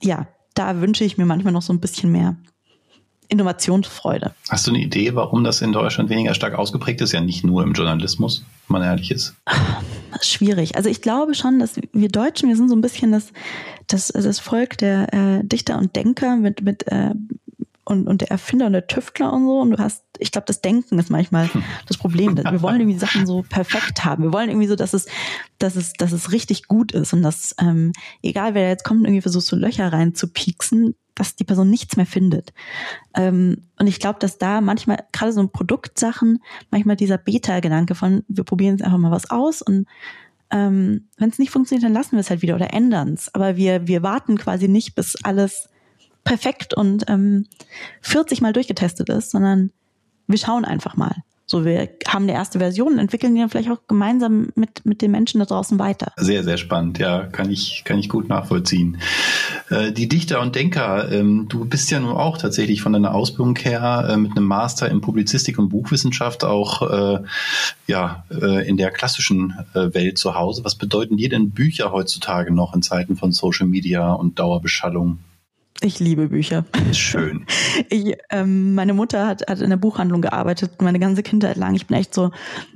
ja, da wünsche ich mir manchmal noch so ein bisschen mehr Innovationsfreude. Hast du eine Idee, warum das in Deutschland weniger stark ausgeprägt ist? Ja, nicht nur im Journalismus, wenn man ehrlich ist. Schwierig. Also ich glaube schon, dass wir Deutschen, wir sind so ein bisschen das, das, das Volk der äh, Dichter und Denker mit, mit äh, und, und der Erfinder und der Tüftler und so. Und du hast, ich glaube, das Denken ist manchmal das Problem. (laughs) Wir wollen irgendwie Sachen so perfekt haben. Wir wollen irgendwie so, dass es, dass es, dass es richtig gut ist und dass, ähm, egal wer jetzt kommt, irgendwie versucht, so Löcher rein zu pieksen, dass die Person nichts mehr findet. Ähm, und ich glaube, dass da manchmal, gerade so Produktsachen, manchmal dieser Beta-Gedanke von, wir probieren jetzt einfach mal was aus und ähm, wenn es nicht funktioniert, dann lassen wir es halt wieder oder ändern es. Aber wir, wir warten quasi nicht, bis alles perfekt und ähm, 40 Mal durchgetestet ist, sondern wir schauen einfach mal. So, wir haben eine erste Version entwickeln die dann vielleicht auch gemeinsam mit, mit den Menschen da draußen weiter. Sehr, sehr spannend, ja, kann ich, kann ich gut nachvollziehen. Äh, die Dichter und Denker, ähm, du bist ja nun auch tatsächlich von deiner Ausbildung her äh, mit einem Master in Publizistik und Buchwissenschaft auch äh, ja, äh, in der klassischen äh, Welt zu Hause. Was bedeuten dir denn Bücher heutzutage noch in Zeiten von Social Media und Dauerbeschallung? Ich liebe Bücher. Schön. (laughs) Ich, ähm, meine Mutter hat, hat in der Buchhandlung gearbeitet, meine ganze Kindheit lang. Ich bin echt so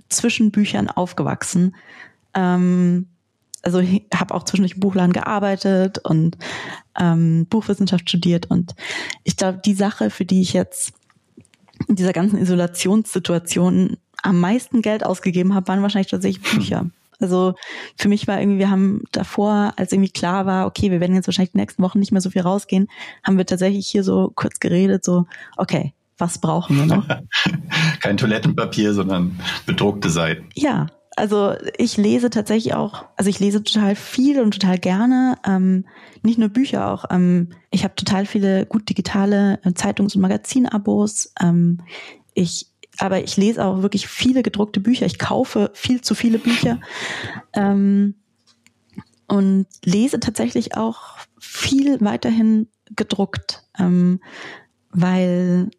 zwischen Büchern aufgewachsen. Ähm, also ich habe auch zwischen im Buchladen gearbeitet und ähm, Buchwissenschaft studiert. Und ich glaube, die Sache, für die ich jetzt in dieser ganzen Isolationssituation am meisten Geld ausgegeben habe, waren wahrscheinlich tatsächlich Bücher. Also für mich war irgendwie, wir haben davor, als irgendwie klar war, okay, wir werden jetzt wahrscheinlich die nächsten Wochen nicht mehr so viel rausgehen, haben wir tatsächlich hier so kurz geredet, so, okay, was brauchen wir noch? (laughs) Kein Toilettenpapier, sondern bedruckte Seiten. Ja, also ich lese tatsächlich auch, also ich lese total viel und total gerne, ähm, nicht nur Bücher auch. Ähm, ich habe total viele gut digitale äh, Zeitungs- und Magazinabos. Ähm, ich aber ich lese auch wirklich viele gedruckte Bücher. Ich kaufe viel zu viele Bücher ähm, und lese tatsächlich auch viel weiterhin gedruckt, ähm, weil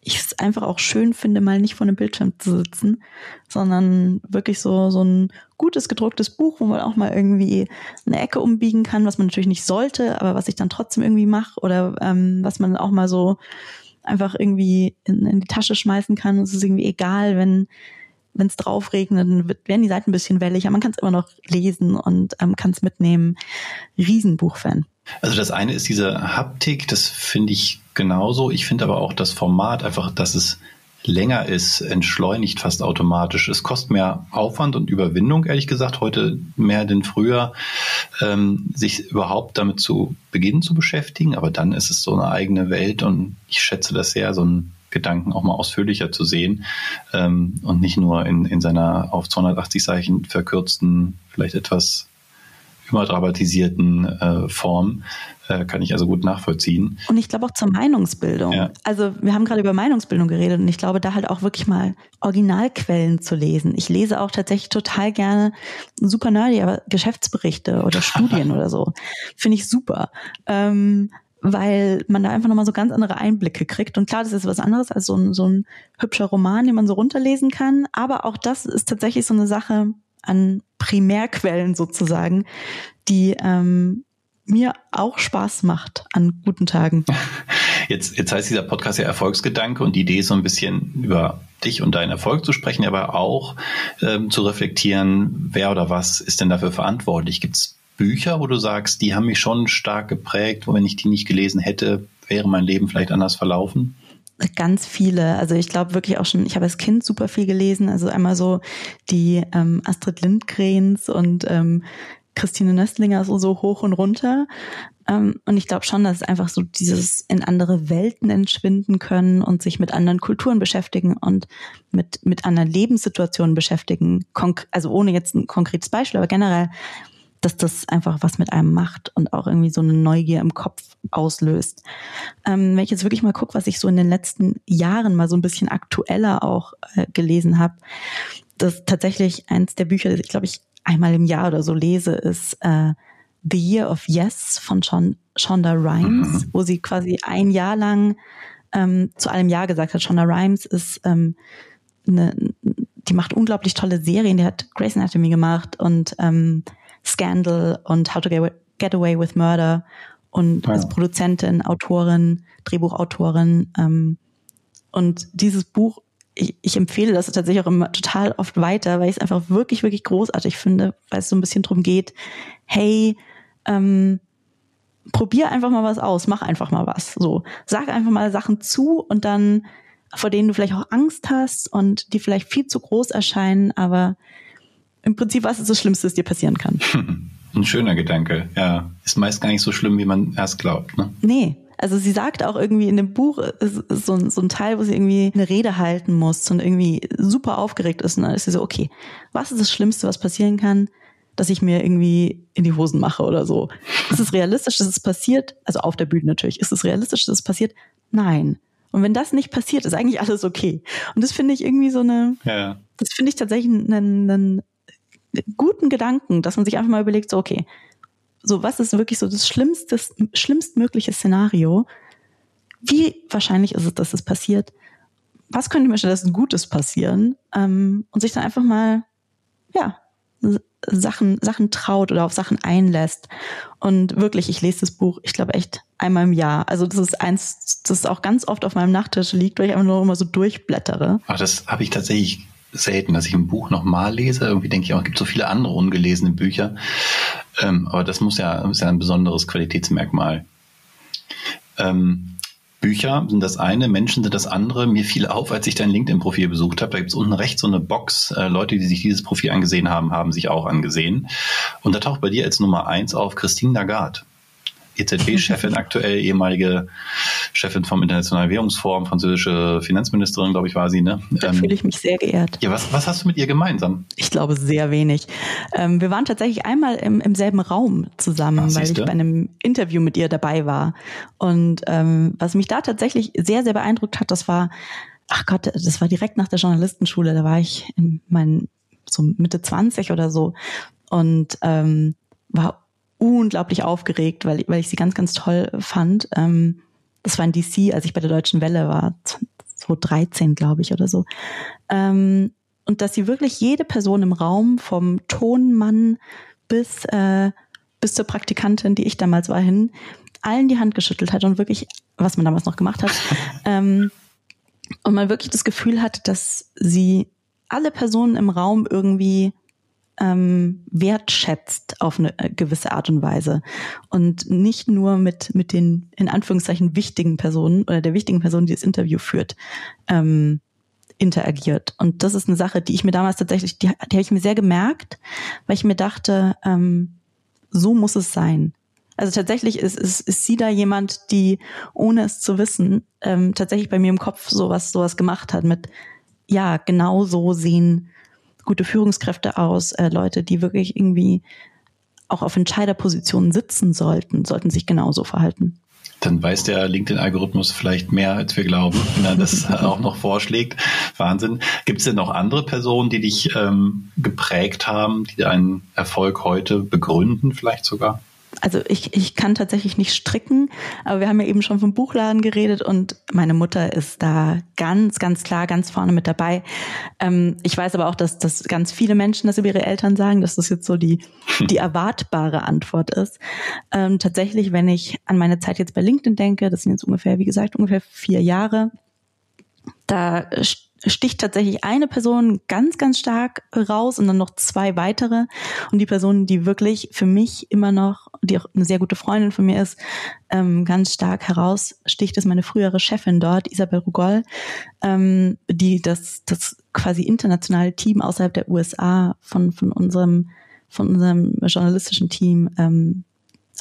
ich es einfach auch schön finde, mal nicht vor einem Bildschirm zu sitzen, sondern wirklich so, so ein gutes gedrucktes Buch, wo man auch mal irgendwie eine Ecke umbiegen kann, was man natürlich nicht sollte, aber was ich dann trotzdem irgendwie mache oder ähm, was man auch mal so einfach irgendwie in, in die Tasche schmeißen kann. Es ist irgendwie egal, wenn wenn es drauf regnet, dann werden die Seiten ein bisschen wellig, aber man kann es immer noch lesen und ähm, kann es mitnehmen. Riesenbuchfan. Also das eine ist diese Haptik, das finde ich genauso. Ich finde aber auch das Format einfach, dass es länger ist, entschleunigt fast automatisch. Es kostet mehr Aufwand und Überwindung, ehrlich gesagt, heute mehr denn früher, ähm, sich überhaupt damit zu beginnen zu beschäftigen. Aber dann ist es so eine eigene Welt und ich schätze das sehr, so einen Gedanken auch mal ausführlicher zu sehen ähm, und nicht nur in, in seiner auf 280 Zeichen verkürzten, vielleicht etwas überdramatisierten äh, Form. Äh, kann ich also gut nachvollziehen. Und ich glaube auch zur Meinungsbildung. Ja. Also wir haben gerade über Meinungsbildung geredet und ich glaube, da halt auch wirklich mal Originalquellen zu lesen. Ich lese auch tatsächlich total gerne super nerdy, aber Geschäftsberichte oder (laughs) Studien oder so. Finde ich super. Ähm, weil man da einfach nochmal so ganz andere Einblicke kriegt. Und klar, das ist was anderes als so ein, so ein hübscher Roman, den man so runterlesen kann. Aber auch das ist tatsächlich so eine Sache an Primärquellen sozusagen, die ähm, mir auch Spaß macht an guten Tagen. (laughs) Jetzt, jetzt heißt dieser Podcast ja Erfolgsgedanke und die Idee ist so ein bisschen über dich und deinen Erfolg zu sprechen, aber auch ähm, zu reflektieren, wer oder was ist denn dafür verantwortlich? Gibt es Bücher, wo du sagst, die haben mich schon stark geprägt, wo wenn ich die nicht gelesen hätte, wäre mein Leben vielleicht anders verlaufen? Ganz viele. Also ich glaube wirklich auch schon, ich habe als Kind super viel gelesen. Also einmal so die ähm, Astrid Lindgrens und ähm, Christine Nöstlinger so, so hoch und runter. Ähm, und ich glaube schon, dass es einfach so dieses in andere Welten entschwinden können und sich mit anderen Kulturen beschäftigen und mit, mit anderen Lebenssituationen beschäftigen. Also ohne jetzt ein konkretes Beispiel, aber generell, dass das einfach was mit einem macht und auch irgendwie so eine Neugier im Kopf auslöst. Ähm, wenn ich jetzt wirklich mal gucke, was ich so in den letzten Jahren mal so ein bisschen aktueller auch äh, gelesen habe, das ist tatsächlich eins der Bücher, das ich glaube ich einmal im Jahr oder so lese, ist äh, The Year of Yes von Shonda Rhimes, mhm. wo sie quasi ein Jahr lang ähm, zu allem Ja gesagt hat. Shonda Rhimes ist ähm, eine, die macht unglaublich tolle Serien. Die hat Grey's Anatomy gemacht und ähm, Scandal und How to Get Away with Murder und ja. ist Produzentin, Autorin, Drehbuchautorin. Ähm, und dieses Buch, ich, ich empfehle das tatsächlich auch immer total oft weiter, weil ich es einfach wirklich, wirklich großartig finde, weil es so ein bisschen drum geht, hey, ähm, probier einfach mal was aus, mach einfach mal was. So, sag einfach mal Sachen zu und dann, vor denen du vielleicht auch Angst hast und die vielleicht viel zu groß erscheinen, aber im Prinzip, was ist das Schlimmste, das dir passieren kann? (laughs) Ein schöner Gedanke, ja. Ist meist gar nicht so schlimm, wie man erst glaubt, ne? Nee. Also sie sagt auch irgendwie in dem Buch, so, ein, so ein Teil, wo sie irgendwie eine Rede halten muss und irgendwie super aufgeregt ist. Und dann ist sie so, okay, was ist das Schlimmste, was passieren kann? dass ich mir irgendwie in die Hosen mache oder so. Ist es realistisch, dass es passiert? Also auf der Bühne natürlich. Ist es realistisch, dass es passiert? Nein. Und wenn das nicht passiert, ist eigentlich alles okay. Und das finde ich irgendwie so eine, ja. das finde ich tatsächlich einen, einen guten Gedanken, dass man sich einfach mal überlegt, so, okay, so was ist wirklich so das schlimmste, schlimmstmögliche Szenario? Wie wahrscheinlich ist es, dass es passiert? Was könnte mir stattdessen Gutes passieren? Ähm, und sich dann einfach mal, ja, Sachen, Sachen traut oder auf Sachen einlässt. Und wirklich, ich lese das Buch, ich glaube echt einmal im Jahr. Also das ist eins, das auch ganz oft auf meinem Nachttisch liegt, weil ich einfach nur immer so durchblättere. Ach, das habe ich tatsächlich selten, dass ich ein Buch nochmal lese. Irgendwie denke ich auch, es gibt so viele andere ungelesene Bücher. Ähm, aber das muss ja, ist ja ein besonderes Qualitätsmerkmal. Ähm, Bücher sind das eine, Menschen sind das andere. Mir fiel auf, als ich dein LinkedIn-Profil besucht habe, da gibt es unten rechts so eine Box. Äh, Leute, die sich dieses Profil angesehen haben, haben sich auch angesehen. Und da taucht bei dir als Nummer eins auf Christine Lagarde. EZB-Chefin aktuell, ehemalige Chefin vom Internationalen Währungsforum, französische Finanzministerin, glaube ich, war sie. Ne? Da ähm, fühle ich mich sehr geehrt. Ja, was, was hast du mit ihr gemeinsam? Ich glaube sehr wenig. Ähm, wir waren tatsächlich einmal im, im selben Raum zusammen, Ach, weil ich bei einem Interview mit ihr dabei war. Und ähm, was mich da tatsächlich sehr, sehr beeindruckt hat, das war, ach Gott, das war direkt nach der Journalistenschule, da war ich in meinen so Mitte 20 oder so und ähm, war unglaublich aufgeregt, weil, weil ich sie ganz, ganz toll fand. Ähm, das war in DC, als ich bei der Deutschen Welle war, 2013, glaube ich, oder so. Ähm, und dass sie wirklich jede Person im Raum, vom Tonmann bis, äh, bis zur Praktikantin, die ich damals war, hin, allen die Hand geschüttelt hat und wirklich, was man damals noch gemacht hat, (laughs) ähm, und man wirklich das Gefühl hat, dass sie alle Personen im Raum irgendwie ähm, wertschätzt auf eine äh, gewisse Art und Weise und nicht nur mit mit den in Anführungszeichen wichtigen Personen oder der wichtigen Person, die das Interview führt, ähm, interagiert. Und das ist eine Sache, die ich mir damals tatsächlich, die, die habe ich mir sehr gemerkt, weil ich mir dachte, ähm, so muss es sein. Also tatsächlich ist, ist, ist sie da jemand, die, ohne es zu wissen, ähm, tatsächlich bei mir im Kopf sowas, sowas gemacht hat mit, ja, genau so sehen gute Führungskräfte aus, äh, Leute, die wirklich irgendwie auch auf Entscheiderpositionen sitzen sollten, sollten sich genauso verhalten. Dann weiß der LinkedIn-Algorithmus vielleicht mehr, als wir glauben, wenn er das (laughs) auch noch vorschlägt. Wahnsinn. Gibt es denn noch andere Personen, die dich ähm, geprägt haben, die deinen Erfolg heute begründen, vielleicht sogar? Also ich, ich kann tatsächlich nicht stricken, aber wir haben ja eben schon vom Buchladen geredet und meine Mutter ist da ganz, ganz klar, ganz vorne mit dabei. Ähm, ich weiß aber auch, dass, dass ganz viele Menschen das über ihre Eltern sagen, dass das jetzt so die, die erwartbare Antwort ist. Ähm, tatsächlich, wenn ich an meine Zeit jetzt bei LinkedIn denke, das sind jetzt ungefähr, wie gesagt, ungefähr vier Jahre, da sticht tatsächlich eine Person ganz, ganz stark raus und dann noch zwei weitere. Und die Person, die wirklich für mich immer noch, die auch eine sehr gute Freundin von mir ist, ähm, ganz stark heraussticht, ist meine frühere Chefin dort, Isabel Rugol, ähm, die das, das quasi internationale Team außerhalb der USA von, von unserem, von unserem journalistischen Team ähm,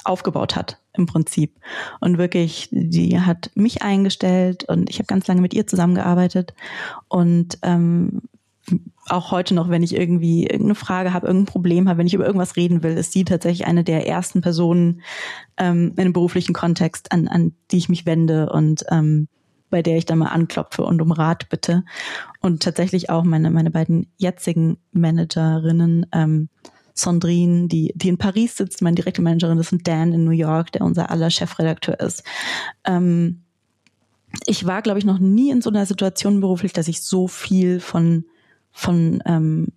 aufgebaut hat im Prinzip. Und wirklich, die hat mich eingestellt und ich habe ganz lange mit ihr zusammengearbeitet. Und ähm, auch heute noch, wenn ich irgendwie irgendeine Frage habe, irgendein Problem habe, wenn ich über irgendwas reden will, ist sie tatsächlich eine der ersten Personen ähm, in einem beruflichen Kontext, an, an die ich mich wende und ähm, bei der ich dann mal anklopfe und um Rat bitte. Und tatsächlich auch meine, meine beiden jetzigen Managerinnen, ähm, Sandrine, die, die in Paris sitzt, meine direkte Managerin, das ist Dan in New York, der unser aller Chefredakteur ist. Ähm, ich war, glaube ich, noch nie in so einer Situation beruflich, dass ich so viel von, von ähm,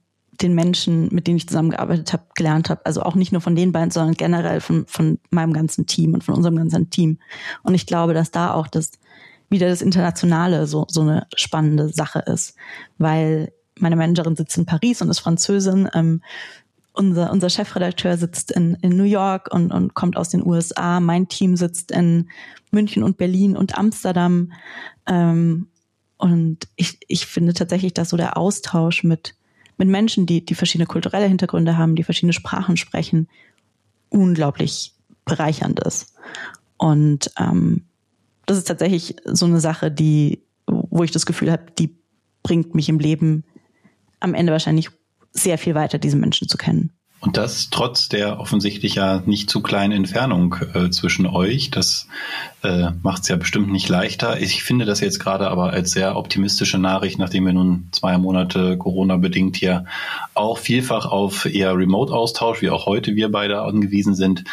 den Menschen, mit denen ich zusammengearbeitet habe, gelernt habe. Also auch nicht nur von den beiden, sondern generell von, von meinem ganzen Team und von unserem ganzen Team. Und ich glaube, dass da auch das wieder das Internationale so, so eine spannende Sache ist, weil meine Managerin sitzt in Paris und ist Französin. Ähm, unser, unser Chefredakteur sitzt in, in New York und, und kommt aus den USA. Mein Team sitzt in München und Berlin und Amsterdam. Ähm, und ich, ich finde tatsächlich, dass so der Austausch mit, mit Menschen, die, die verschiedene kulturelle Hintergründe haben, die verschiedene Sprachen sprechen, unglaublich bereichernd ist. Und ähm, das ist tatsächlich so eine Sache, die, wo ich das Gefühl habe, die bringt mich im Leben am Ende wahrscheinlich sehr viel weiter, diese Menschen zu kennen. Und das trotz der offensichtlich ja nicht zu kleinen Entfernung äh, zwischen euch. Das äh, macht es ja bestimmt nicht leichter. Ich finde das jetzt gerade aber als sehr optimistische Nachricht, nachdem wir nun zwei Monate Corona-bedingt hier auch vielfach auf eher Remote-Austausch, wie auch heute wir beide angewiesen sind,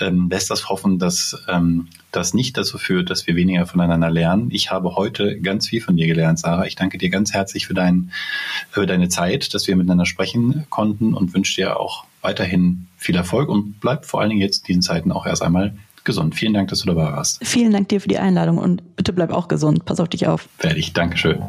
ähm, lässt das hoffen, dass ähm, das nicht dazu führt, dass wir weniger voneinander lernen. Ich habe heute ganz viel von dir gelernt, Sarah. Ich danke dir ganz herzlich für, dein, für deine Zeit, dass wir miteinander sprechen konnten und wünsche dir auch weiterhin viel Erfolg und bleib vor allen Dingen jetzt in diesen Zeiten auch erst einmal gesund. Vielen Dank, dass du dabei warst. Vielen Dank dir für die Einladung und bitte bleib auch gesund. Pass auf dich auf. Ich. Dankeschön.